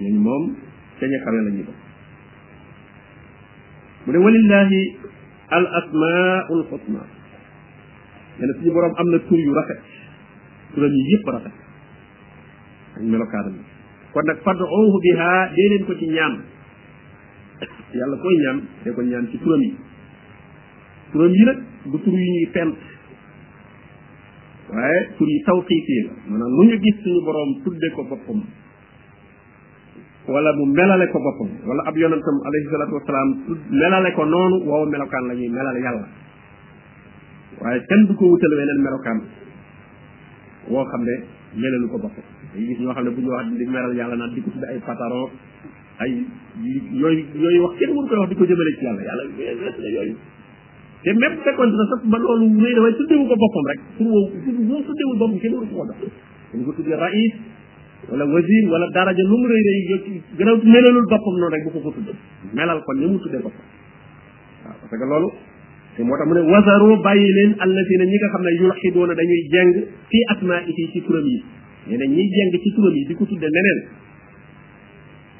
ñooñu moom ca ña kawe la ñu doon mu ne walillahi al asmaul xusna nee na suñu borom am na tur yu rafet turam yi yëpp rafet ak melokaanam yi kon nag fad'uuhu biha dee leen ko ci ñaan yàlla koy ñaan dee ko ñaan ci turam yi turam yi nag du tur yu ñuy fent waaye tur yi tawqiifi la maanaam lu ñu gis suñu borom tudde ko boppam wala mu melale ko boppam wala ab yonentam alayhi salatu wasalaam melale ko noonu woow melokaan la ñuy melale yàlla waaye kenn du ko wutal weneen melokaan woo xam ne melalu ko boppam day gis ñoo xam ne bu ñu wax di melal yàlla naan di ko tudde ay pataro ay yooyu yooyu wax kenn mënu koy wax di ko jëmale ci yàlla yàlla wees na yooyu te même fekkoon na sax ba loolu rëy na waaye tuddewu ko boppam rek pour woowu pour woo tuddewul boppam kenn mënu ko ko dox dañ ko tuddee rais wala wasiir wala daraja lu mu rëy rëy yëpp gën a melalul boppam noonu rek bu ko ko tudd melal ko ni mu tuddee boppam waaw parce que loolu te moo tax mu ne wasaru bàyyi leen allazina ñi nga xam ne yulxidoona dañuy jeng fi asmaa yi ci turam yi nee na ñiy jeng ci turam yi di ko tudde leneen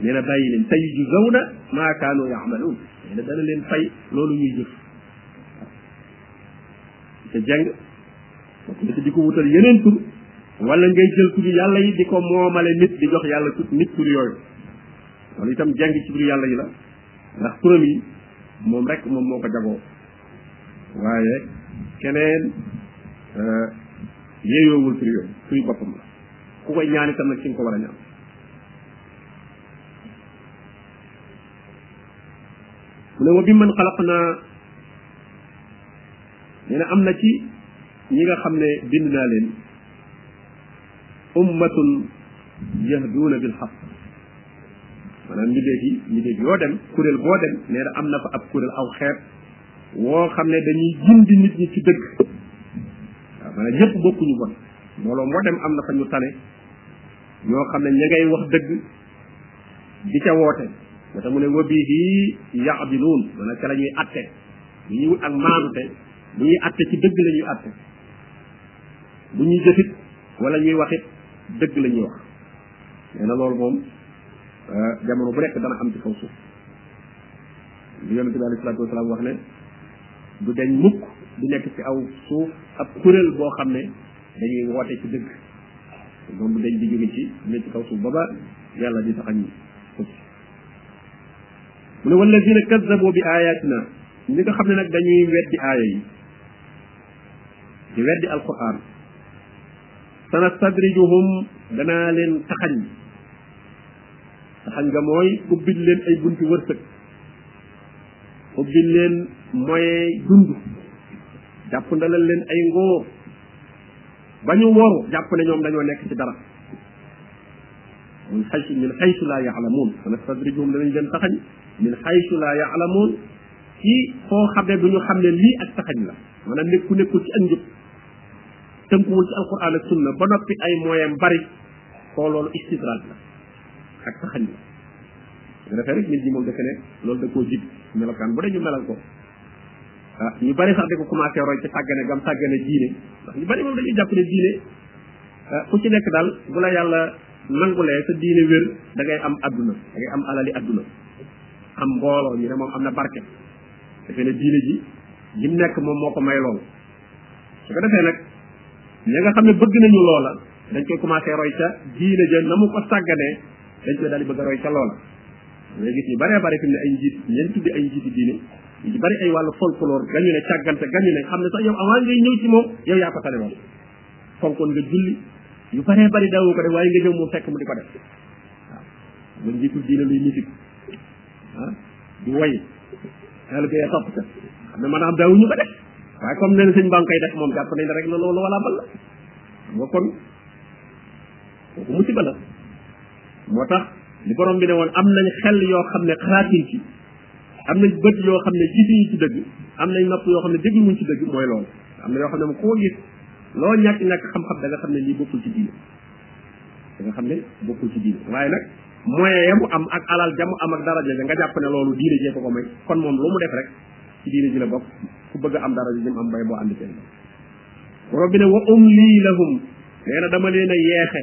nee na bàyyi leen tey ju zaw na maa kaanu yaamaluun nee na dana leen fay loolu ñuy jëf te jeng nit di ko wutal yeneen tur wala ngay jël tur yàlla yi di ko moomale nit di jox yàlla tur nit tur yooyu loolu itam jàng ci tur yàlla yi la ndax turam yi moom rek moom moo ko jagoo waaye keneen euh, yeeyoowul tur yooyu turi boppam la ku koy ñaan itam nag ci nga ko war a ñaan mu ne wa bi man xalaq naa nee na am na ci ñi nga xam ne bind naa leen ummatun yahduuna bil xaq maanaam ñu léegi ñu léegi yoo dem kuréel boo dem nee na am na fa ab kuréel aw xeet woo xam ne dañuy gindi nit ñi ci dëgg waaw maanaam ñëpp bokkuñu bon mbooloo moo dem am na fa ñu tane ñoo xam ne ña ngay wax dëgg di ca woote moo tax mu ne wa bihi yaadiluun maanaam ca la ñuy atte bu ñuy wut ak maanute bu ñuy atte ci dëgg la ñuy atte bu ñuy jëfit wala ñuy waxit dëgg la ñuy wax nee na loolu moom euh, jamono bu nekk dana am ci kaw suuf li yonente bi alayhi salaatu wasalaam wax ne du deñ mukk du nekk ci aw suuf ab kuréel boo xam ne dañuy woote ci dëgg moom bu dañ di jóge ci ne ci kaw suuf ba ba yàlla di tax ak ñi mu ne walladina kazzabo bi ayatina ñi nga xam ne nag dañuy weddi aaya yi di weddi alquran sanastadrijuhum danaa leen taxañ taxañ nga mooy ubbil leen ay bunti wërsëg ubbil leen moyen dund jàpp ndalal leen ay ngóor ba ñu woru jàpp ne ñoom dañoo nekk ci dara min xaysu min xaysu laa yaalamuun sanastadrijuhum danañ leen taxañ min xaysu laa yaalamuun ci foo xam ne du ñu xam ne lii ak taxañ la maanaam nekku nekkul ci ak njub tënkuwul ci alquran ak sunna ba noppi ay moyen bari koo loolu istidraaj la ak taxañ la su defee rek nit ñi moom defe ne loolu da koo jib melokaan bu dañu melal ko ah ñu bari sax di ko commencé roy ci sàggane gam sàggane diine ndax ñu bari moom dañuy jàpp ne diine ah, ku ci nekk daal bu la yàlla nangulee sa diine wér da ngay am adduna da ngay am alali adduna am mbooloo ñu ne moom am na barke defe ne diine ji lim nekk moom moo ko may lool su ko defee nag ña nga xam ne bëgg nañu loola dañ koy commencé roy ca diine ja na mu ko sàgganee dañ koy daal di bëgg a roy ca loola nga gis ñu baree bari fi ne ay njiit ñeen tuddi ay njiiti diine ñu ci bari ay wàllu folklore gañu ne càggante gañu ne xam ne sax yow avant ngay ñëw ci moom yow yaa ko tane moom fonkoon nga julli yu baree bari daawoo ko def waaye nga ñëw moom fekk mu di ko def waaw nga njiitu diine luy musique ah di way daal ko ya topp ca xam ne maanaam daawuñu ko def waaye comme nee na sëñ baa ngi koy def moom jàpp nañ ne rek na loolu wala bal la xam nga kon kooku musiba la moo tax li borom bi ne woon am nañ xel yoo xam ne xalaatuñ ci am nañ bët yoo xam ne gisuñu ci dëgg am nañ nopp yoo xam ne dégluwuñ ci dëgg mooy loolu am na yoo xam ne moom koo gis loo ñàkk ñàkk xam-xam da nga xam ne lii bokkul ci diine da nga xam ne bokkul ci diine waaye nag moyen ya mu am ak alal ja mu am ak daraja ja nga jàpp ne loolu diine jee ko ko may kon moom lu mu def rek ci diine ji la bokk ku bëgg a am dara ji jëm am bay boo ànd seen borom bi ne wa umli lahum nee na dama leen a yeexe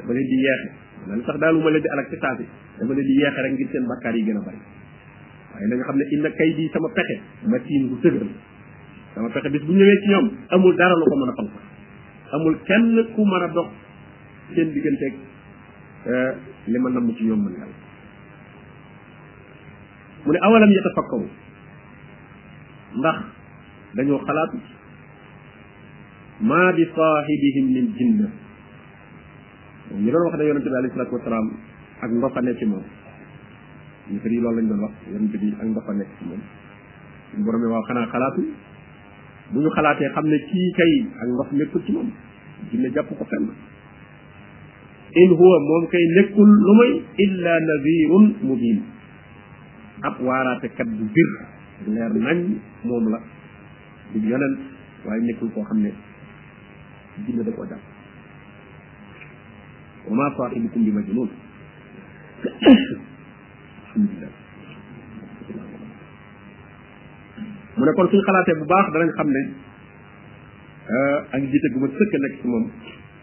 dama leen di yeexe man sax daal ma leen di alak ci saasi dama leen di yeexe rek ngir seen bakkaar yi gën a bari waaye na nga xam ne inna kay di sama pexe ma tiim bu dëgër sama pexe bis bu ñëwee ci ñoom amul dara lu ko mën a fank amul kenn ku mën a dox seen digganteeg li ma namm ci ñoom man yàlla mu ne awalam yatafakkaru ndax dañoo xalaat maa bi saahibihim min jinna moom ñu doon wax ne yonente bi alayhi salaatu wasalaam ak ndofa ne ci moom ñu firi loolu lañ doon wax yonente bi ak ndofa nekk ci moom suñu borom waaw xanaa xalaatu bu ñu xalaatee xam ne kii kay ak ndof nekkul ci moom jinne jàpp ko fenn in huwa moom kay nekkul lu may illa nadirun mubin ab waaraatekat bu bir bu leer nañ moom la du yonent waaye nekkul koo xam ne jinne da koo jàpp wa ma saaxibukum bi majnun alhamdulillah mu ne kon suñ xalaatee bu baax danañ xam ne ak jiite gu ma sëkk nekk ci moom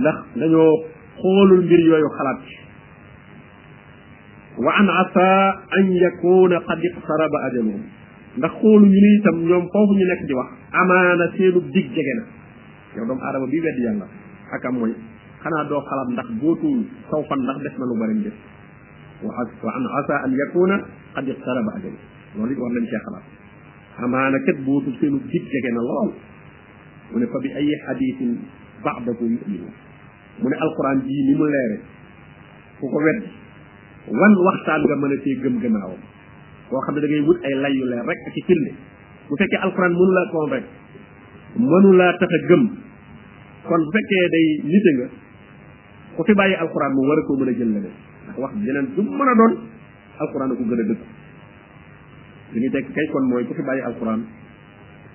ndax dañoo xoolul mbir yooyu xalaat ci wa an asa an yakuna qad iqtaraba ajaluhum ndax xoolu ñu ni itam ñoom foofu ñu nekk di wax amaana seenu dig jege na yow doomu aadama bi wedd yàlla ak am mooy xanaa doo xalaat ndax bootuwul saw fan ndax des na lu bari def wa wa an asa an yakuna qad iqtaraba ajaluhum loolu it war nañ cee xalaat amaana kat bootul seenu dig jege na lool mu ne fa bi ay xadiisin ba'dahu yu'minu mu ne alquran jii ni mu leere ku ko wedd wan waxtaan nga mën a cee gëm gannaawam koo xam ne da ngay wut ay lay yu leer rek ak ci firnde bu fekkee alquran mënu laa convaincre mënu laa tax a gëm kon bu fekkee day nite nga ku fi bàyyi alquran moom war a koo mën a jël leneen ndax wax jeneen du mën a doon alquran a ko gën a dëgg li ñu tekk kay kon mooy ku fi bàyyi alquran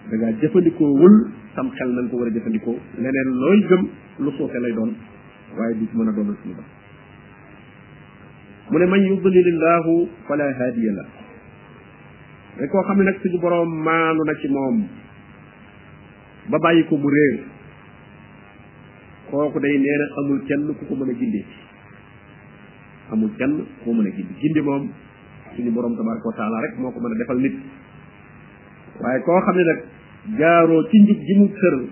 da ngaa jëfandikoo wul sam xel na nga ko war a jëfandikoo leneen looy gëm lu suufe lay doon waaye du mën a doonal suñu ba mu ne man yudlilillahu fala hadiya la te koo xam ne nag suñu boroom maanu na ci moom ba bàyyi ko mu réer kooku day nee na amul kenn ku ko mën a gindi amul kenn ku ko mën a gindi gindi moom suñu borom tabaraka wa taala rek moo ko mën a defal nit waaye koo xam ne nag jaaroo ci njub ji mu tëral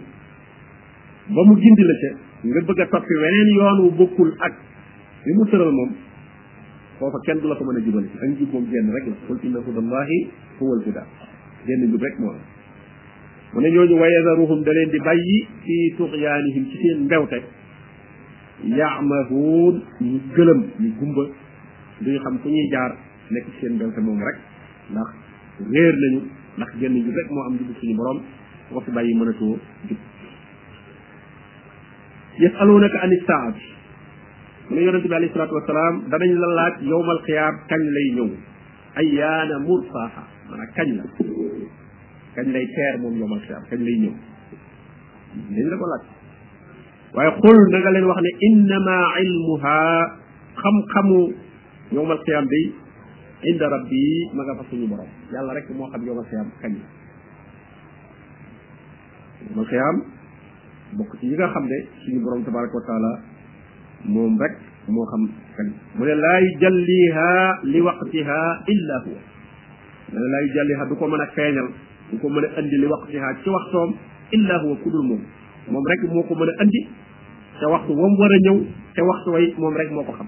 ba mu gindi la ca nga bëgg a toppi weneen yoon wu bokkul ak li mu tëral moom foofa kenn du la ko mën a jubale ci ak njub moom genn rek la qul inna hudallahi huwal huda genn njub rek moo am mu ne ñooñu wa yadaruhum da leen di bàyyi fi tuxyaanihim ci seen mbewte yaamahuun ñu gëlëm ñu gumba duñu xam fu ñuy jaar nekk ci seen mbewte moom rek ndax réer nañu ndax genn jub rek moo am jub suñu borom wax fi bàyyi mënatoo jub yasalunaka an saati mu ne yonente bi alayhi salaatu wasalaam danañ la laaj yowmal xiyaam kañ lay ñëw ayaana mursaha maanaam kañ la kañ lay teer moom yowmal xiyaam kañ lay ñëw dañ la ko laaj waaye xul na nga leen wax ne innama ilmuha xam-xamu yowmal xiyaam day inda rabbi ma nga fa suñu borom yàlla rek moo xam yowmal xiyaam kañ yowmal xiyaam bokk ci yi nga xam ne suñu borom tabaraka wa taala moom rek moo xam kañ mu ne laa yujalliha li waqtiha illa huwa mu ne laa yujalliha du ko mën a feeñal du ko mën a andi li waqtiha ci waxtoom illa huwa ku dul moom moom rek moo ko mën a andi te waxtu wam war a ñëw te waxtu way moom rek moo ko xam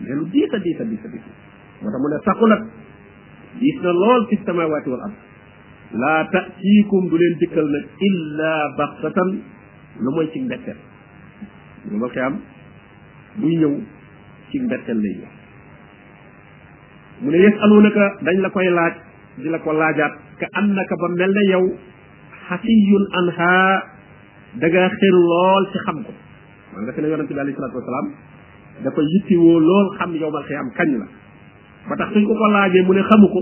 mais lu diis a diis a diis a diis moo tax mu ne saqulat diis na lool fi samawaati wal ard laa tatiikum du leen dikkal nag illa baxtatan lu mooy ci mbetteel lu ma xiyaam buy ñëw ci mbetteel lay ñëw mu ne yasalunaka dañ la koy laaj di la ko laajaat ka annaka ba mel ne yow xasiyun anha da nga xër lool ci xam ko man nga fi ne yonente bi alayhi salatu wasalaam dafa yittewoo lool xam yowmal xiyaam kañ la ba tax suñ ko ko laajee mu ne xamu ko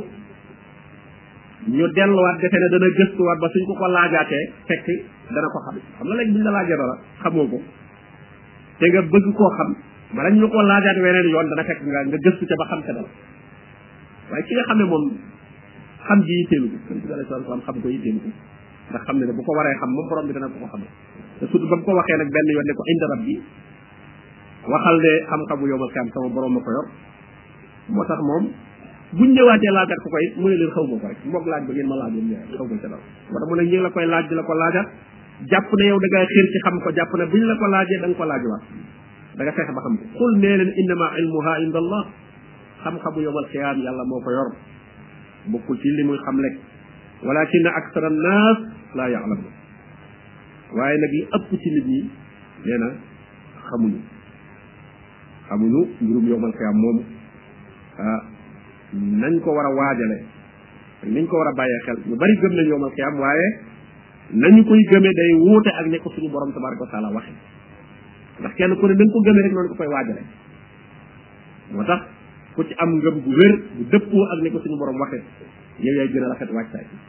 ñu delluwaat defe ne dana gëstuwaat ba suñ ko ko laajaatee fekk dana ko xam xam nga léegi buñ la laajee dara xamoo ko te nga bëgg koo xam bala ñu ko laajaat weneen yoon dana fekk nga nga gëstu ca ba xam ca dara waaye ki nga xam ne moom xam ji yitteelu ko suñ ko dalee xam ko yitteelu ko ndax xam ne ne bu ko waree xam moom borom bi dana ko ko xamal te surtout ba mu ko waxee nag benn yoon ne ko inda rabbi waxal ne xam-xamu yowmal kaam sama borom ma ko yor moo tax moom buñ ñëwaatee laajaat ko koy mu ne leen xaw ma ko rek moom laaj ba ngeen ma laajoon ñëw xaw ma ca dara moo tax mu ne ñi la koy laaj di la ko laajaat jàpp ne yow da ngay xir ci xam ko jàpp ne buñ la ko laajee da nga ko laajuwaat da nga fexe ba xam ko xul nee leen innama ilmuha inda allah xam-xamu yowmal xiyaam yàlla moo ko yor bokkul ci li muy xam lekk walakin aksara annaas laa yaalamun waaye nag li ëpp ci nit ñi nee na xamuñu xamuñu mbirum yowmal xiyaam moomu ah nañ ko war a waajale ak niñ ko war a bàyyee xel ñu bari gëm nañ yowmal xiyaam waaye nañu koy gëmee day wuute ak ne ko suñu borom tabaraka wa taala waxe ndax kenn ku ne dañ ko gëmee rek noonu ko koy waajale moo tax ku ci am ngëm bu wér bu dëppoo ak ne ko suñu borom waxe yow yaay gën a rafet wàccaay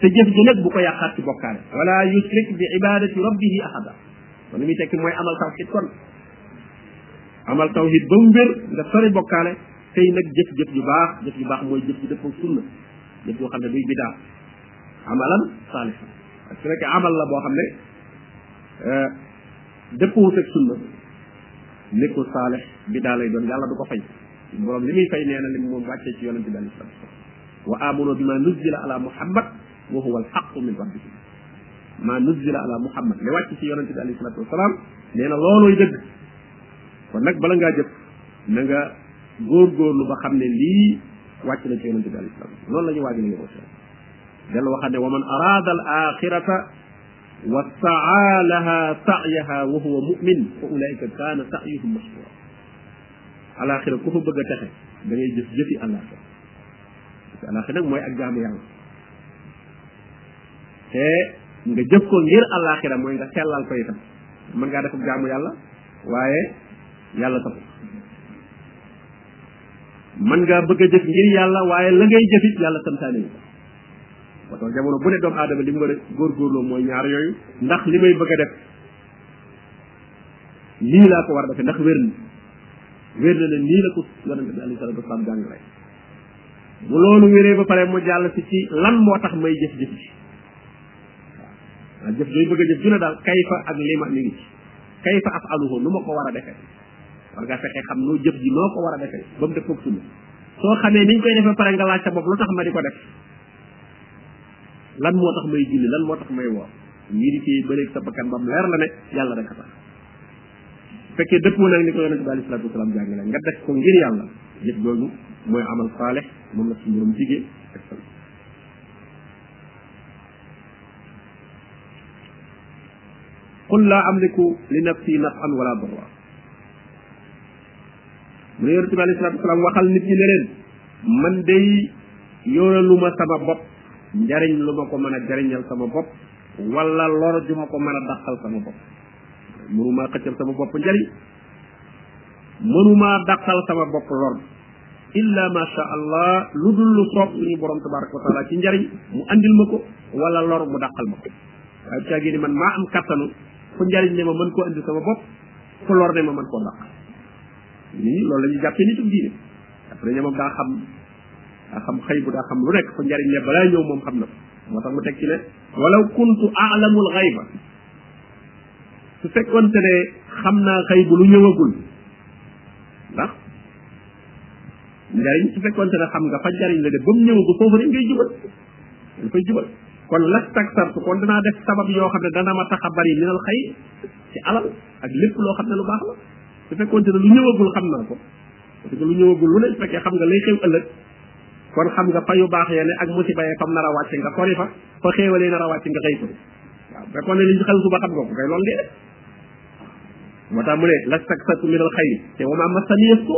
te jëf ji nag bu ko yàqaat ci bokkaale wala yusrik bi ibadati rabbihi ahada kon li muy tekki mooy amal tawxid kon amal tawxid ba mu wér nga sori bokkaale tey nag jëf jëf ju baax jëf ju baax mooy jëf ju dëppoo sunna jëf yoo xam ne duy bidaa amalan saalihan ak su nekkee amal la boo xam ne euh, dëppoowut ak sunna nekkul saalix bidaa lay doon yàlla du ko fay borom li muy fay nee na li moom wàccee ci yonente bi alayhi salaam wa amanu bima nuzila ala muhammad wa huwa alxaqu min rabbihim ma nuzila ala muhammad li wàcc ci yonente bi alayhi salatu wasalaam nee na loolooy dëgg kon nag bala ngaa jëf na nga góorgóorlu ba xam ne lii wàcc na ci yonente bi alayhi salatu wasalaam loolu la ñu waaj la yowoo seen del waxaat ne wa man arada al axirata wa saa laha sa'yaha wa huwa mu'min fa ulaika kana sa'yuhum mashkura alaxira ku fa bëgg a texe da ngay jëf jëfi alaxira alaxi nag mooy ak jaamu yàlla te nga jëf ko ngir alaxira mooy nga sellal ko itam mën ngaa def ak jaamu yàlla waaye yàlla taxul mën ngaa bëgg a jëf ngir yàlla waaye la ngay jëfit yàlla santaane yi parce que jamono bu ne doomu aadama li mu war a góorgóorloo mooy ñaar yooyu ndax li may bëgg a def lii laa ko war a defee ndax wér na wér na ne nii la ko yonente bi alayhi salatu wasalaam jàngale bu loolu wéree ba pare mu jàll si ci lan moo tax may jëf jëf ji waaw jëf jooy bëgg a jëf ju ne daal kayfa ak lima mi ngi ci kayfa af aluhu nu ma ko war a defee war nga fexe xam noo jëf ji noo ko war a defee ba mu def foog sunna soo xamee niñ koy defee pare nga laaj sa bopp lu tax ma di ko def lan moo tax may julli lan moo tax may woor vérifier ba léegi sa bakkan ba mu leer la ne yàlla rek a tax fekkee dëppoo nag ni ko yonente bi alayhi salaatu wasalaam jàngale nga def ko ngir yàlla jëf googu mooy amal saaleh moom la suñu borom digee ak sa qul laa amliku li nafsi nafan wala darra mu ne yonente bi alayhi salaatu wasalaam waxal nit ñi ne leen man day yoraluma sama bopp njariñ lu ma ko mën a jariñal sama bopp wala lor ju ma ko mën a dàqal sama bopp mënumaa xëccal sama bopp njariñ mënumaa dàqal sama bopp lor illa ma sha allah lu dul lu soob suñu borom tabaraka wa taala ci njariñ mu andil ma ko wala lor mu dàqal ma ko waaye caagee ni man maa am kattanu fu njariñ ne ma mën koo andi sama bopp ku lor ne ma man koo dàq nit ñi loolu la ñu jàppee nitu diine après ñoom daa xam daa xam xëy bu daa xam lu nekk fa njariñ ne balaa ñëw moom xam na ko moo tax mu teg ci ne walaw kuntu aalamul xayba su fekkonte ne xam naa xëy bu lu ñëwagul ndax njariñ su fekkonte ne xam nga fa njariñ la de ba mu ñëwagul foofu rek ngay jubal dañ koy jubal kon las taksartu kon danaa def sabab yoo xam ne dana ma tax a bari minal xëy ci alal ak lépp loo xam ne lu baax la su fekkoon ne lu ñëwagul xam naa ko parce que lu ñëwagul lu ne su fekkee xam nga lay xew ëllëg kon xam nga fa yu baax ya ne ak musiba ya fam nar a wàcce nga sori fa fa xéewalee nar a wàcce nga xëy ko waaw fekkoon ne li ñu xel suba xam nga ko kay loolu dee moo tax mu ne la sak satu minal xayri te wa ma masani yëf ko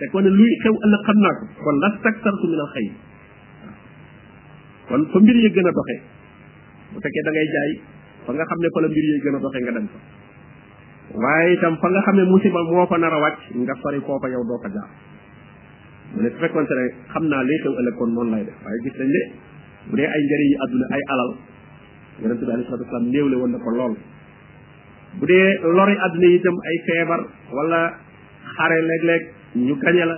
fekkoon ne luy xew ëllëg xam naa ko kon la sak satu minal xayri kon fa mbir ya gën a doxee bu fekkee da ngay jaay fa nga xam ne fa la mbir yi gën a doxee nga dem fa waaye itam fa nga xam ne musiba moo fa nar a wàcc nga sori koo fa yow doo fa jaar mu ne su fekkonte ne xam naa lii xew ëllëg kon noonu lay def waaye gis nañ ne bu dee ay njëriñ yi àdduna ay alal yonente bi alayhi salatu wasalam néewle woon na ko lool bu dee lori àdduna yi itam ay feebar wala xare léeg-léeg ñu gañe la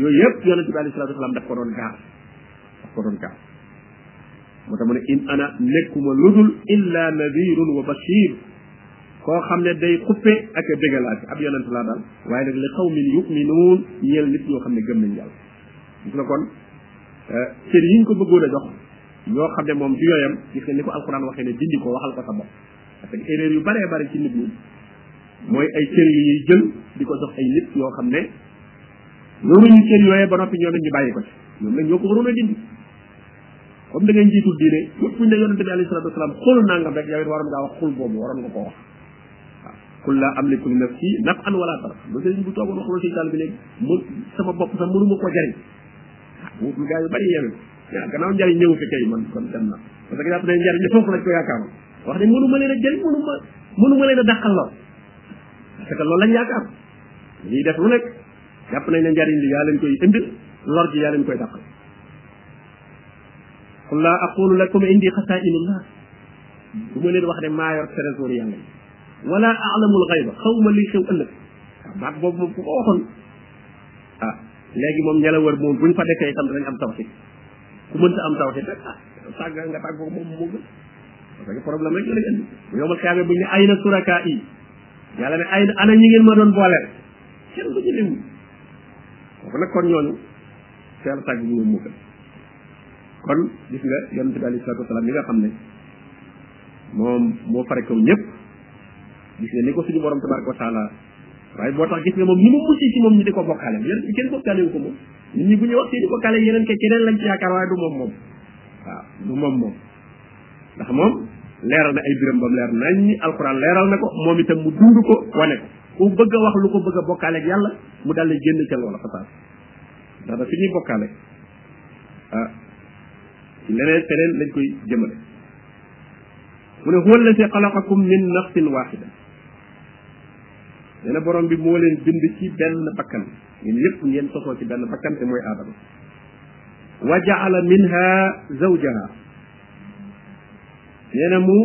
yooyu yëpp yonente bi alayhi salatu wasalam daf ko doon gaar daf ko doon gaar moo tax mu ne in ana nekkuma ludul illa nadirun wa bashir koo xam ne day xuppe ak a bégalaat ab yonent laa daal waaye nag li xaw min yuminuun ñeel nit ñoo xam ne gëm nañ yàlla gis nga kon eh, cër yi ñu ko bëggoon a jox ñoo xam ne moom du yooyam gis nga ni ko alquran waxee ne dindi ko waxal ko sa bopp parce que erreur yu baree bari ci nit ñi mooy ay cër yu ñuy jël di ko jox ay nit yoo xam ne loolu ñu cër yooyee ba noppi ñoom it ñu bàyyi ko ci ñoom nag ñoo ko waroon a dindi comme da ngay njiitul diine yëpp ñu ne yonente bi alayhi salatu wasalaam xul nangam rek yow it waroon ngaa wax xul boobu waroon nga ko wax waaw kul laa amliku li nafsi naf an wala dara ba sëriñ bu toogoon wax loolu si taal bi léegi mu sama bopp sax mënu ma ko jariñ wut gaa yu bari yewe waaw gannaaw njariñ ñëwu fi kay man kon dem na parce que jàpp ne njariñ li foofu lañ ko yaakaaroon wax ne mënu ma leen a jëriñ mënu ma mënu ma leen a dàqal lool parce que loolu lañ yaakaar ñuy def lu nekk jàpp nañ ne njariñ li yaa leen koy indil lor ji yaa leen koy dàqal qul laa aqulu lakum indi xasaa'inullah du ma leen wax ne maa yor trésor yàlla yi wala a'lamul ghayba xaw ma liy xew ëllëg waaw baat boobu moom ku ko waxoon ah léegi moom ñela wër moom buñ fa defee itam danañ am tawxid ku mënta am tawxid rek ah sàgg nga tàggoo moom moo gën parce que problème rek la lay indi yow ma xeamee buñ ne ay na suraka yi yàlla ne ay ana ñi ngeen ma doon booleel kenn du ci lim kooku nag kon ñooñu teel a tàgg moom moo gën kon gis nga yonente bi alayhi salatu wasalaam mi nga xam ne moom moo fare kaw ñëpp gis nga ni ko suñu borom tabaraka wa taala waaye moo tax gis nga moom ni mu mucc ci moom ñu di ko bokkaale yonente bi kenn bokkaale wu ko moom nit ñi bu ñu wax ci di bokkaale yeneen ke keneen lañ ci yaakaar waaye du moom moom waaw du moom moom ndax moom leeral na ay biram bam leer nañ ñi alquran leeral na ko moom itam mu dund ko wane ko ku bëgg a wax lu ko bëgg a bokkaale ak yàlla mu dal lay génn ca loola fasaas ndax da fi ñuy bokkaale ah ci leneen feneen lañ koy jëmale mu ne huwa allati xalaqakum min nafsin waxida nee na borom bi moo leen bind ci benn bakkan ñun ñëpp ngeen sosoo ci benn bakkan te mooy aadama wa jaala minha zawjaha nee na mu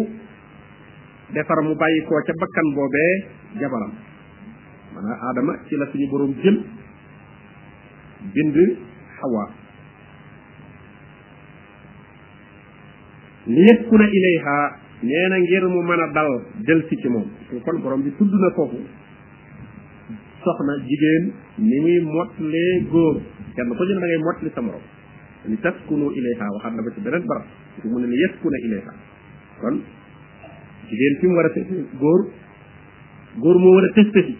defar mu bàyyi koo ca bakkan boobee jabaram maanaam aadama ci la suñu boroom jël bind xawaa li yaskuna ilayha nee na ngir mu mën a dal del si ci moom kon borom bi tudd na foofu soxna jigéen ni muy motlee góor kenn ko jël da ngay motli sa morom li taskunu ilayha waxaat na ko ci beneen barab su mu ne li yaskuna ilayha kon jigéen fi mu war a tëj góor góor moo war a tëj tëji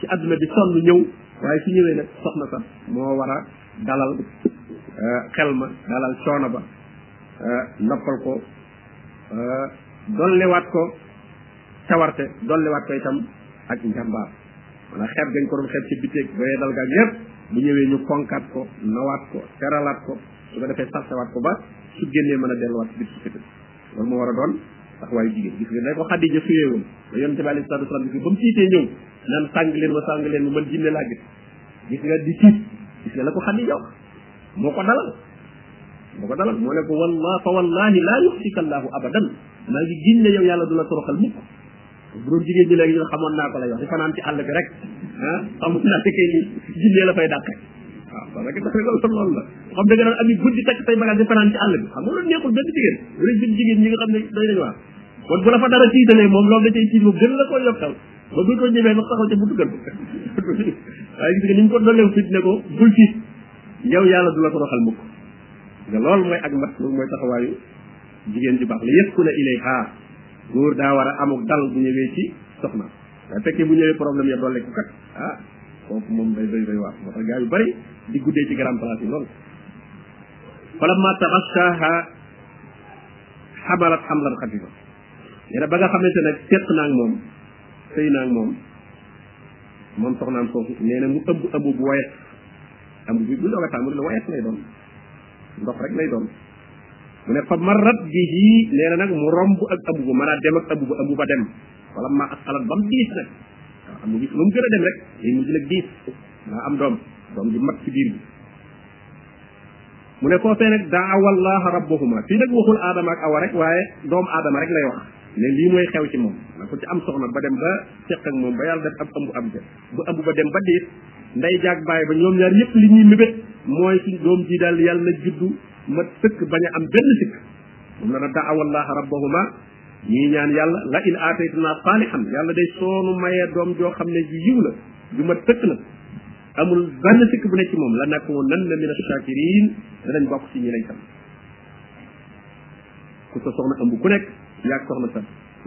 ci àdduna bi sonn ñëw waaye su ñëwee nag soxna sax moo war a dalal euh, xel ma dalal coono ba euh, noppal ko euh, dolliwaat ko cawarte dolliwaat ko itam ak njàmbaar wala xeeb gañ ko doon xeeb ci biteeg doyee dal gaag yépp bu ñëwee ñu fonkaat ko nawaat ko teralaat ko su ko defee sarsewaat ko ba su génnee mën a delluwaat ci biir société loolu moo war a doon taxawaayu jigéen gis nga ne ko Xadija suyee woon ba yonente bi alayhi salaatu wasalaam gis nga ba mu siitee ñëw naan sàng leen ma sàng leen ma man jinne laa gis gis nga di tiit gis nga la ko xadija wax moo ko dalal moo ko dalal moo ne ko wallah fa wallahi laa yuxsika allahu abadan maa ngi giñ ne yow yàlla du la toroxal mukk bu doon jigéen ñi léegi ñu xamoon naa ko lay wax di fanaan ci àll bi rek ah xamoon naa te kay ni jinnee la fay dàqe waaw parce que dafa loolu loolu la xam da nga naan ami guddi takk say bagage di fanaan ci àll bi xam nga loolu neexul benn jigéen wala jigéen ñi nga xam ne doy nañu waar kon bu la fa dara tiitalee moom loolu da cay tiit moom gën la ko yokkal ba bu ko ñemee ba taxaw ca buntu kër waaye gis nga ni ñu ko dollew fit ne ko bul tiit yow yàlla du la ko doxal mukk nga loolu mooy ak mat loolu mooy taxawaayu jigéen ju baax la yëpp ku ne ilay xaar góor daa war a amuk dal bu ñëwee ci soxna waaye fekkee bu ñëwee problème ya dolle ko kat ah kooku moom day doy doy waar moo tax gaa yu bari di guddee ci grand place yi loolu falamma taxashaha xamalat xamlan xafifa nee na ba nga xamante nag teq naa ak moom sëy naa ak moom moom soxnaam foofu nee na mu ëmb ëmb bu woyof ëmb bi bu doog a tàmbali lu woyof lay doon ndox rek lay doon mu ne fa marat bi yii nee na nag mu romb ak ëmb bu mën a dem ak ëmb bu ëmb ba dem wala ma ak xalaat ba mu diis nag waaw ëmb bi lu mu gën a dem rek day mujj nag diis maa am doom doom ji mat ci biir bi mu ne koo fee nag daawa allaha rabbuhuma fii nag waxul aadama ak awa rek waaye doomu aadama rek lay wax ne lii mooy xew ci moom na ko ci am soxna ba dem ba seq ak moom ba yàlla def ab ëmb ab ja bu ëmb ba dem ba diit nday jaag bàyyi ba ñoom ñaar ñëpp li ñuy mébét mooy suñ doom ji daal yàlla na juddu ma sëkk bañ a am benn sikk moom la na daawa allaha rabbahuma ñii ñaan yàlla la in aataytana saalihan yàlla day soonu mayee doom joo xam ne ji yiw la ju ma sëkk la amul benn sikk bu nekk ci moom la nakku nan na min achakirin danañ bokk ci ñi lay sant ku sa soxna ëmb ku nekk yaag soxna sa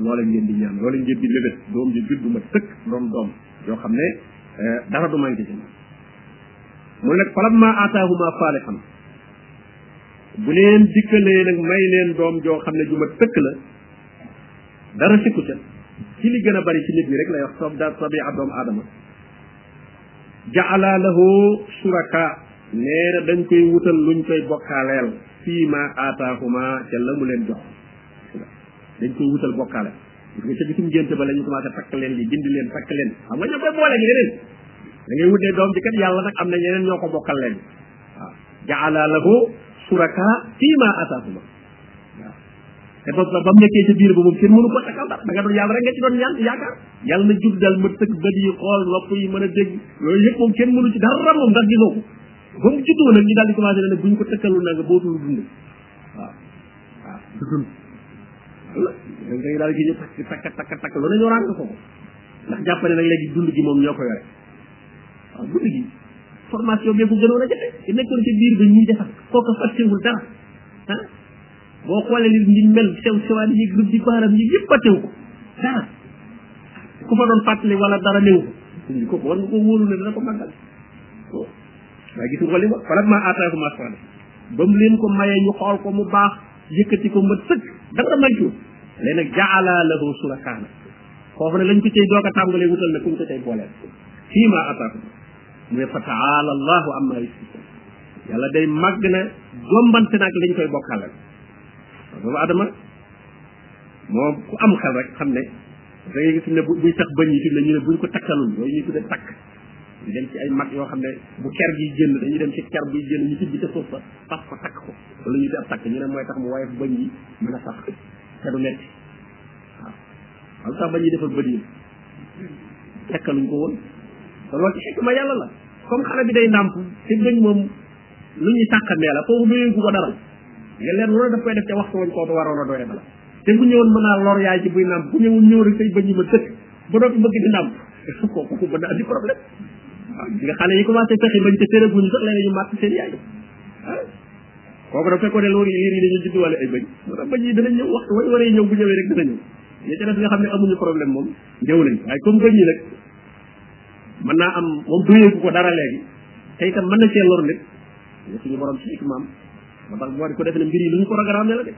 loola ngeen di ñaan loola ngeen di mébét doom ji juddu ma sëkk doom doom yoo xam ne eh, dara du manqué ci moom mu nag falamma aataahuma saalihan bu leen dikkalee nag may leen doom joo xam ne ju ma tëkk la dara sikku ca ci li gën a bari ci nit ñi rek lay wax sob da sobi a doomu aadama jaala lahu suraka nee na dañ koy wutal luñ koy bokkaaleel fii ma aataahuma ca la mu leen jox dañ koy wutal bokkaale gis nga ca bisum ngénte ba la ñu commencé takk leen li dindi leen takk leen xam nga ñoo koy boole ak yeneen da ngay wutee doom ji kat yàlla nag am na ñeneen ñoo ko bokkal leen waaw jaala lahu suraka fii ma aataahuma waaw te ba ba mu nekkee ca biir ba moom kenn mënu ko takkal dara da nga doon yàlla rek nga ci doon ñaan yaakaar yàlla na jub dal ma tëg bët yi xool nopp yi mën a dégg yooyu yëpp moom kenn mënu ci dara moom ndax gisoo ko ba mu juddoo nag ñu daal di commencé ne nag bu ñu ko tëkkalul na nga bootul dund waaw waaw du dund da nga daal di ñu takk takk takk takk lu ne ñu ràng ko ko ndax jàpp ne nag léegi dund gi moom ñoo ko yore waaw dund gi formation bee ko gënoon a jafe te nekkoon ci biir ba ñuy defar kooku fàttewul dara ah boo xoolee li ni mel sew sewaan yi rëb di baaram yi yëpp a teew ko dara ku fa doon fàttali wala dara néew ko ñu ko war nga ko wóolu ne dana ko màggal waaye gis nga ko li wax wala ma aataaku ma soxla ba mu leen ko mayee ñu xool ko mu baax yëkkati ko ma sëkk dara mancu léegi nag jaala lahu surakaana foofu ne lañ ko cay doog a tàmbalee wutal ne kuñ ko cay booleel fii ma aataaku mu ne fa taala allahu amma yusrikun yàlla day màgg na jombante nag lañ koy bokkaale doomu adama moom ku am xel rek xam ne da ngay gis ne bu buy sax bëñ yi fi mu ne ñu ne buñ ko takkalul yooyu ñuy tuddee takk ñu dem ci ay mag yoo xam ne bu ker gi génn dañuy dem ci ker buy génn ñu tijji ca suuf sa fas ko takk ko wala ñu di ab takk ñu ne mooy tax mu woyof bëñ yi mën a sax te du metti waaw sax ba ñuy defar bët yi tekkaluñ ko woon te loolu ci xikma yàlla la comme xale bi day nàmp te bëñ moom lu ñuy sàqamee la foofu doyee ko ko daral nga leen loolu daf koy def te waxtu wañ koo waroon a doye bala te bu ñëwoon mën naa lor yaay ci buy nàmp bu ñëwul ñëw rek say bëñ yi ma tëkk ba dootu bëgg di nàmp kooku ko mën a andi problème waaw nga xale yi commencé fexe bañ te tëraguñ sax léegi ñu màtt seen yaay ah kooku daf fekkoon ne loolu liir yi dañuy judduwaale ay bëñ moo tax bëñ yi danañ ñëw waxtu way waree ñëw bu ñëwee rek dana ñëw ñi ca des nga xam ne amuñu problème moom ñëw nañ waaye comme bëñ yi nag mën naa am moom doyeeku ko dara léegi te itam mën na cee lor nit ñu suñu borom ci ikmaam ba tax bu war ko defee ne mbir yi lu ñu programme la de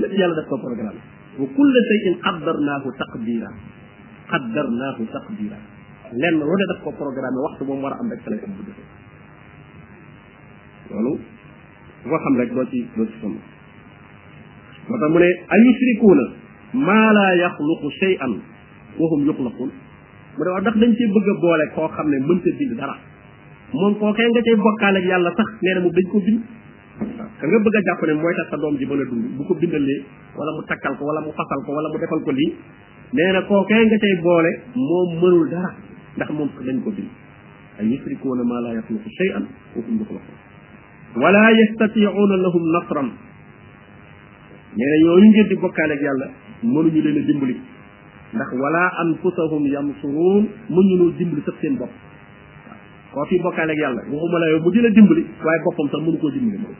lépp yàlla daf ko programme wa kulla shay'in qaddarnaahu taqdira qaddarnaahu taqdira lenn lu ne daf ko programme waxtu moom war a am rek ca lay am bu defee loolu ku ko xam rek doo ci doo ci sonn moo tax mu ne a yusrikuuna maa laa yaxluqu shay'an wa hum yuxlaquun mu ne wax ndax dañ cee bëgg a boole koo xam ne mënta bind dara moom koo kay nga cay bokkaale ak yàlla sax nee na moom dañ ko bind ka nga bëgg a jàpp ne mooy tax sa doom ji mën a dund bu ko bindalee wala mu takkal ko wala mu fasal ko wala mu defal ko lii nee na kookee nga tey boole moom mënul dara ndax moom sax dañ ko bind ay yusrikuuna maa laa yaxluqu shay'an wa hum yuxlaquun wala yastatiuuna lahum nasran nee na yooyu ngeen di bokkaale ak yàlla mënuñu leen a dimbali ndax wala anfusahum yamsuruun mënuñu noo dimbali sax seen bopp koo fi bokkaale ak yàlla waxuma la yow mu di la dimbali waaye boppam sax mënu koo dimbali moom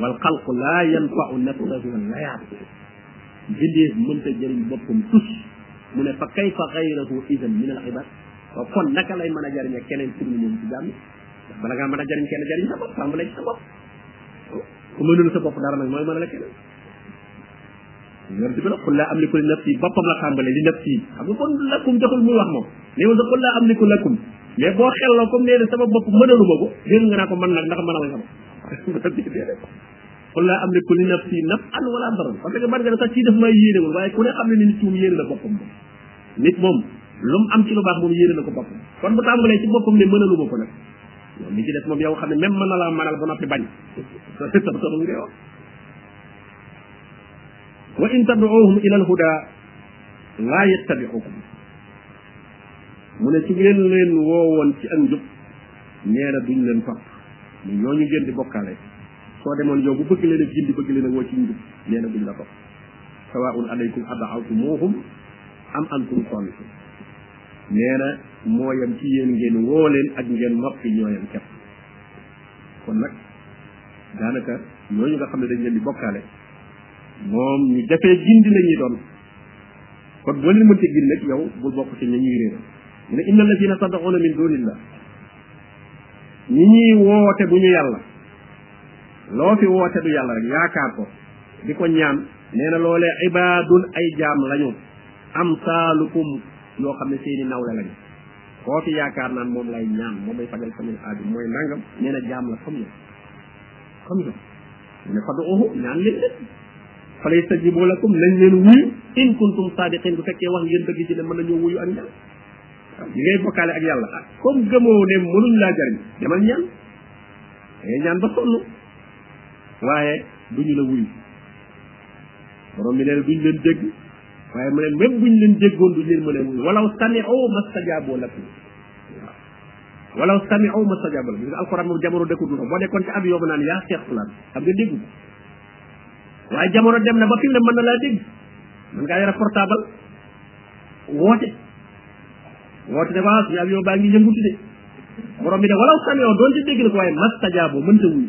wal xalqu laa yanfau nafsahu nayaat bindéef mënta jëriñ boppam tus mu ne fa kayfa gayrahu idan min al ibad waaw kon naka lay mën a jëriñ ak keneen pour ñu moom ci jàmm ndax bala ngaa mën a jëriñ kenn jëriñ sa bopp tàmbalee ci sa bopp ku mënul sa bopp dara nag mooy mën a la keneen yonent bi nag qul laa amliku li nafsi boppam la tàmbale li nafsi xam nga kon lakum joxul muy wax moom nee ma sa qul laa amliku lakum mais boo xelloo comme nee na sama bopp mënalu ma ko dégg nga naa ko man nag ndax mënal nga ma qul laa amliku li nafsi naf'an wala daran parce que man nga ne sax kii daf maa yéenewul waaye ku ne xam ne ni nit moom yéene na boppam moom nit moom lu mu am ci lu baax moom yéene na ko boppam kon bu tàmbalee ci boppam ne mënalu ma ko nag loolu li ci des moom yow xam ne même mën na laa manal ba noppi bañ loolu tax taxul ngay wax wa in tad'uuhum ila alhuda laa yattabi'ukum mu ne ci ngeen leen woowoon ci ak njub nee na duñ leen topp ñu ñooñu ngeen di bokkaale soo demoon yow bu bëgg leen a gindi bëgg leen a woo ci njub nee na duñ la topp sawaun alaykum ad'awtumuhum am antum salisun nee na moo yem ci yéen ngeen woo leen ak ngeen noppi ñoo yem képp kon nag daanaka ñooñu nga xam ne dañ leen di bokkaale moom ñu jafee gindi la ñuy doon kon boo leen mënte gindi nag yow bul bokk ci ña ñuy réer mu ne inna alladina tad'una min dunillah ñi ñuy woote bu ñu yàlla loo fi woote du yàlla rek yaakaar ko di ko ñaan nee na loolee ibaadun ay jaam lañu am saalukum yoo xam ne seeni nawle lañu koo fi yaakaar naan moom lay ñaan moom lay fajal sama aaju mooy nangam nee na jaam la comme yow comme yow mu ne faduuhu ñaan leen leen fa lay stajibu lakum nañ leen wuyu in kuntum sadiqin bu fekkee wax ngeen dëgg ci ne mën nañoo wuyu ak ñaan waaw li ngay bokkaale ak yàlla ah comme gëmoo ne mënuñ laa jariñ demal ñaan da ngay ñaan ba sonn waaye duñu la wuyu borom bi nee na duñ leen dégg waaye mu ne même buñ leen déggoon du leen mën a wuyu walaw sami'u mastajaaboo lakum walaw sami'u mastajaaboo lakum gis nga alquran moom jamono dëkkut na boo nekkoon ci avion ba naan yaa seex fulaan xam nga déggu waaye jamono dem na ba fi mu ne mën na laa dégg mën ngaa yore portable woote woote ne waaw suñu avion baa ngi yënguti de borom bi ne walaw sami'u doon ci dégg na ko waaye mastajaaboo mënta wuyu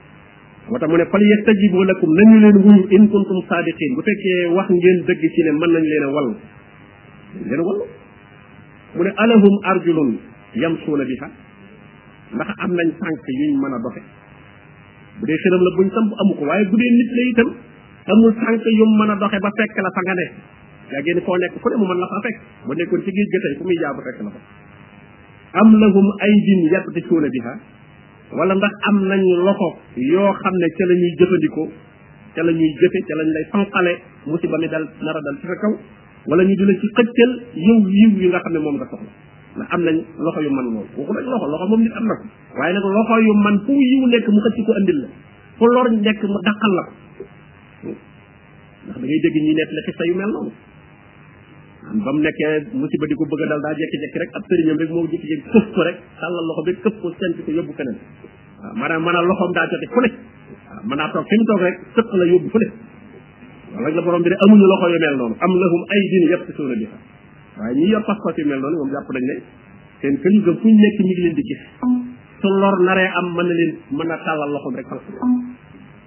moo tax mu ne fal yastajibu lakum nañu leen wuyu in kuntum saadiqin bu fekkee wax ngeen dëgg ci ne mën nañ leen a wall dañ leen a wall mu ne alahum arjulun yamsuuna biha ndax am nañ tànk yuñ mën a doxe bu dee xëram la buñ samp amu ko waaye bu dee nit la itam amul tànk yu mën a doxe ba fekk la fa nga ne yaa génn foo nekk fu ne mu mën la fa fekk ba nekkoon ci géej ga tey fu muy jaabu fekk la fa am lahum aydin yabtisuuna biha wala ndax am nañu loxo yoo xam ne ca la ñuy jëfandikoo ca la ñuy jëfe ca lañ lay fanqale musiba mi dal nar a dal ci sa kaw wala ñu di la ci xëccal yow yiw yi nga xam ne moom nga soxla ndax am nañ loxo yu man loolu waxu rek loxo loxo moom nit am na ko waaye nag loxo yu man fu yiw nekk mu xëcc ko andil la fu lor nekk mu daqal la ko ndax da ngay dégg ñi nekk la xista yu mel noonu ba mu nekkee musiba di ko bëgg a dal daa jekki-jekki rek ab sëriñam rek moo jekki-jekki këf ko rek tàllal loxo bi këf ko sent ko yóbbu feneen waaw maanaam maanaam loxoom daa jote fu ne waaw mën naa toog fi mu toog rek sëq la yóbbu fu ne loolu rek la borom bi ne amuñu loxo yu mel noonu am lahum ay din yëpp si suuna bi fa waaye ñi yor pas-pas yu mel noonu moom jàpp nañ ne seen kilifa fu ñu nekk ñu ngi leen di gis su lor naree am mën na leen mën a tàllal loxoom rek fal